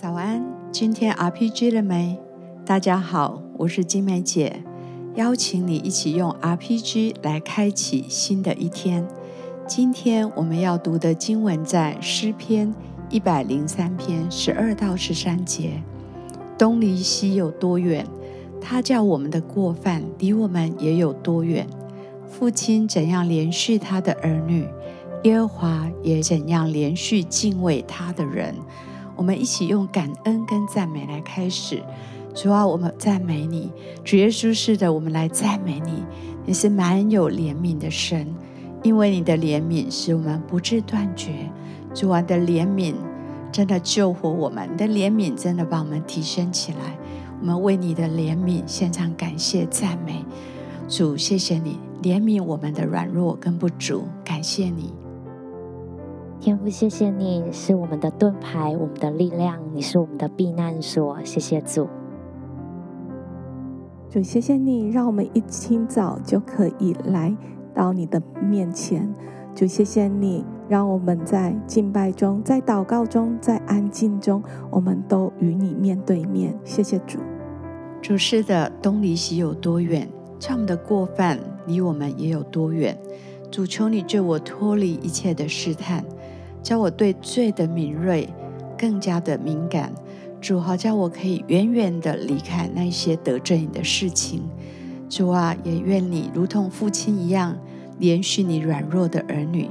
早安，今天 RPG 了没？大家好，我是金梅姐，邀请你一起用 RPG 来开启新的一天。今天我们要读的经文在诗篇一百零三篇十二到十三节。东离西有多远？他叫我们的过犯离我们也有多远？父亲怎样连续他的儿女，耶和华也怎样连续敬畏他的人。我们一起用感恩跟赞美来开始。主啊，我们赞美你，主耶稣是的，我们来赞美你。你是满有怜悯的神，因为你的怜悯使我们不致断绝。主啊，的怜悯真的救活我们，你的怜悯真的把我们提升起来。我们为你的怜悯献上感谢赞美。主，谢谢你怜悯我们的软弱跟不足，感谢你。天父，谢谢你是我们的盾牌，我们的力量，你是我们的避难所。谢谢主。主，谢谢你，让我们一清早就可以来到你的面前。主，谢谢你，让我们在敬拜中、在祷告中、在安静中，我们都与你面对面。谢谢主。主是的，东离西有多远？叫我们的过犯离我们也有多远？主，求你救我脱离一切的试探，叫我对罪的敏锐更加的敏感。主好，叫我可以远远的离开那些得罪你的事情。主啊，也愿你如同父亲一样，怜恤你软弱的儿女，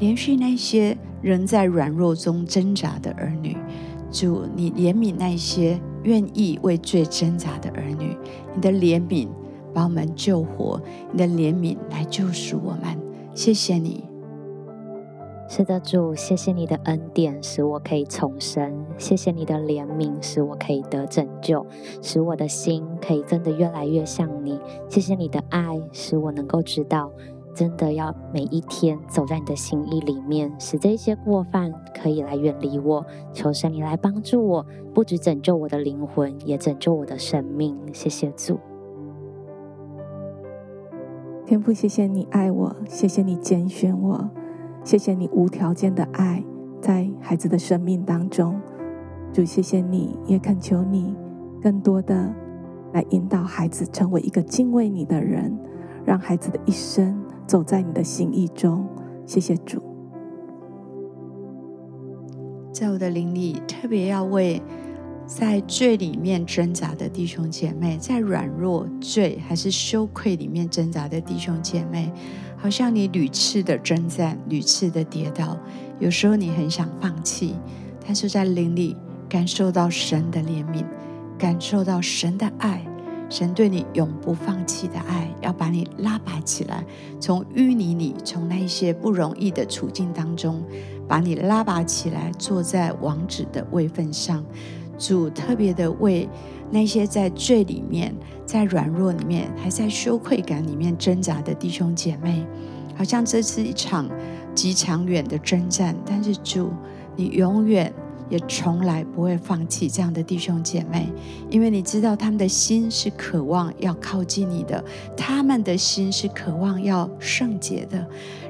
怜恤那些仍在软弱中挣扎的儿女。主，你怜悯那些愿意为罪挣扎的儿女。你的怜悯把我们救活，你的怜悯来救赎我们。谢谢你。是的，主，谢谢你的恩典，使我可以重生；谢谢你的怜悯，使我可以得拯救，使我的心可以真的越来越像你。谢谢你的爱，使我能够知道，真的要每一天走在你的心意里面，使这些过犯可以来远离我。求神你来帮助我，不止拯救我的灵魂，也拯救我的生命。谢谢主，天父，谢谢你爱我，谢谢你拣选我。谢谢你无条件的爱，在孩子的生命当中，主，谢谢你，也恳求你更多的来引导孩子成为一个敬畏你的人，让孩子的一生走在你的心意中。谢谢主，在我的灵里，特别要为在罪里面挣扎的弟兄姐妹，在软弱、罪还是羞愧里面挣扎的弟兄姐妹。好像你屡次的征战，屡次的跌倒，有时候你很想放弃，但是在灵里感受到神的怜悯，感受到神的爱，神对你永不放弃的爱，要把你拉拔起来，从淤泥里，从那些不容易的处境当中，把你拉拔起来，坐在王子的位分上。主特别的为那些在罪里面、在软弱里面、还在羞愧感里面挣扎的弟兄姐妹，好像这是一场极长远的征战。但是主，你永远也从来不会放弃这样的弟兄姐妹，因为你知道他们的心是渴望要靠近你的，他们的心是渴望要圣洁的。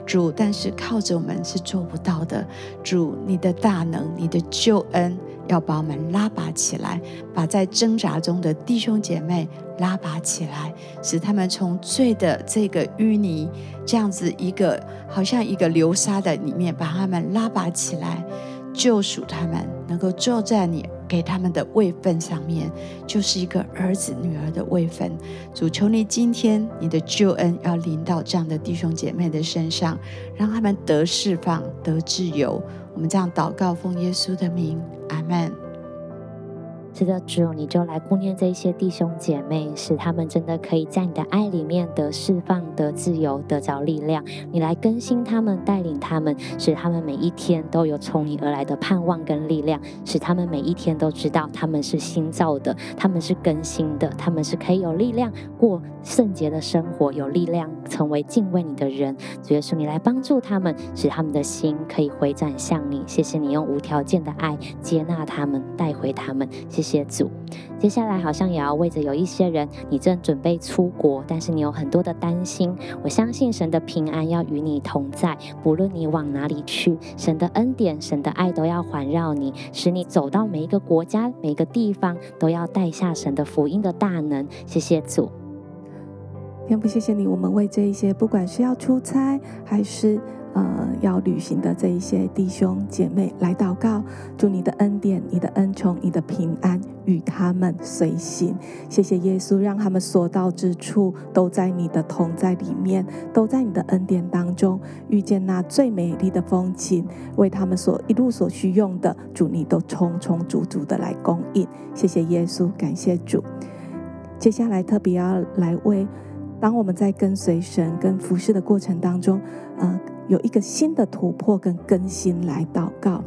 主，但是靠着我们是做不到的。主，你的大能、你的救恩。要把我们拉拔起来，把在挣扎中的弟兄姐妹拉拔起来，使他们从罪的这个淤泥，这样子一个好像一个流沙的里面，把他们拉拔起来，救赎他们，能够坐在你给他们的位分上面，就是一个儿子女儿的位分。主，求你今天你的救恩要临到这样的弟兄姐妹的身上，让他们得释放，得自由。我们这样祷告，奉耶稣的名，阿门。是的，主，你就来顾念这些弟兄姐妹，使他们真的可以在你的爱里面得释放、得自由、得着力量。你来更新他们，带领他们，使他们每一天都有从你而来的盼望跟力量，使他们每一天都知道他们是新造的，他们是更新的，他们是可以有力量过圣洁的生活，有力量成为敬畏你的人。主耶稣，你来帮助他们，使他们的心可以回转向你。谢谢你用无条件的爱接纳他们，带回他们。谢谢。谢主。接下来好像也要为着有一些人，你正准备出国，但是你有很多的担心。我相信神的平安要与你同在，不论你往哪里去，神的恩典、神的爱都要环绕你，使你走到每一个国家、每一个地方，都要带下神的福音的大能。谢谢主。天父，谢谢你，我们为这一些不管是要出差还是呃要旅行的这一些弟兄姐妹来祷告，祝你的恩典、你的恩宠、你的平安与他们随行。谢谢耶稣，让他们所到之处都在你的同在里面，都在你的恩典当中遇见那最美丽的风景，为他们所一路所需用的，主你都充充足足的来供应。谢谢耶稣，感谢主。接下来特别要来为。当我们在跟随神、跟服侍的过程当中，呃，有一个新的突破跟更新来祷告。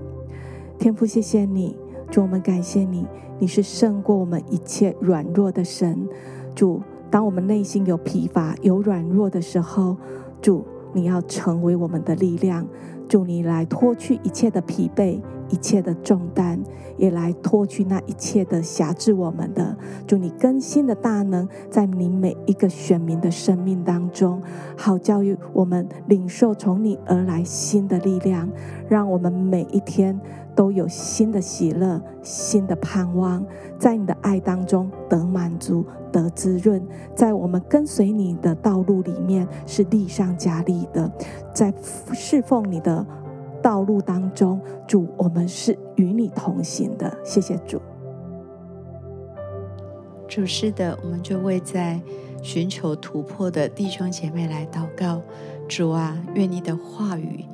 天父，谢谢你，主，我们感谢你，你是胜过我们一切软弱的神。主，当我们内心有疲乏、有软弱的时候，主，你要成为我们的力量。主，你来脱去一切的疲惫。一切的重担，也来脱去那一切的辖制我们的。祝你更新的大能，在你每一个选民的生命当中，好教育我们领受从你而来新的力量，让我们每一天都有新的喜乐、新的盼望，在你的爱当中得满足、得滋润，在我们跟随你的道路里面是力上加力的，在侍奉你的。道路当中，主，我们是与你同行的。谢谢主。主是的，我们就为在寻求突破的弟兄姐妹来祷告。主啊，愿你的话语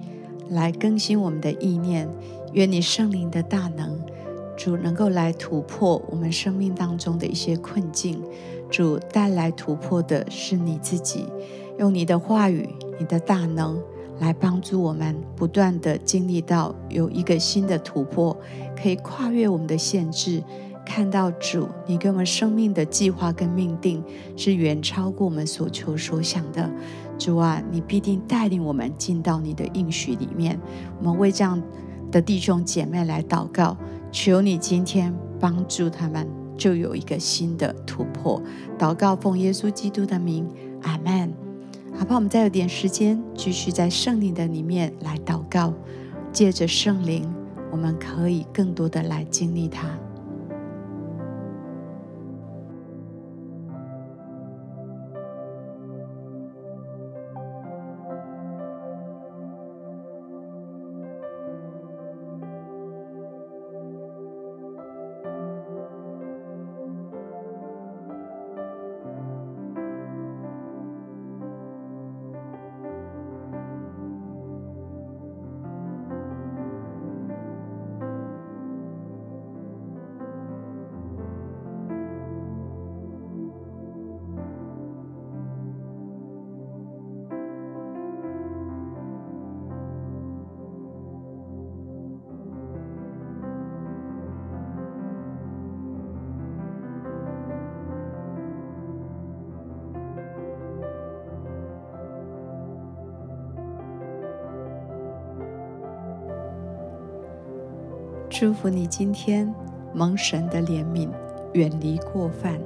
来更新我们的意念，愿你圣灵的大能，主能够来突破我们生命当中的一些困境。主带来突破的是你自己，用你的话语，你的大能。来帮助我们不断地经历到有一个新的突破，可以跨越我们的限制，看到主你给我们生命的计划跟命定是远超过我们所求所想的。主啊，你必定带领我们进到你的应许里面。我们为这样的弟兄姐妹来祷告，求你今天帮助他们，就有一个新的突破。祷告奉耶稣基督的名，阿门。好不好？我们再有点时间，继续在圣灵的里面来祷告，借着圣灵，我们可以更多的来经历它。祝福你今天蒙神的怜悯，远离过犯。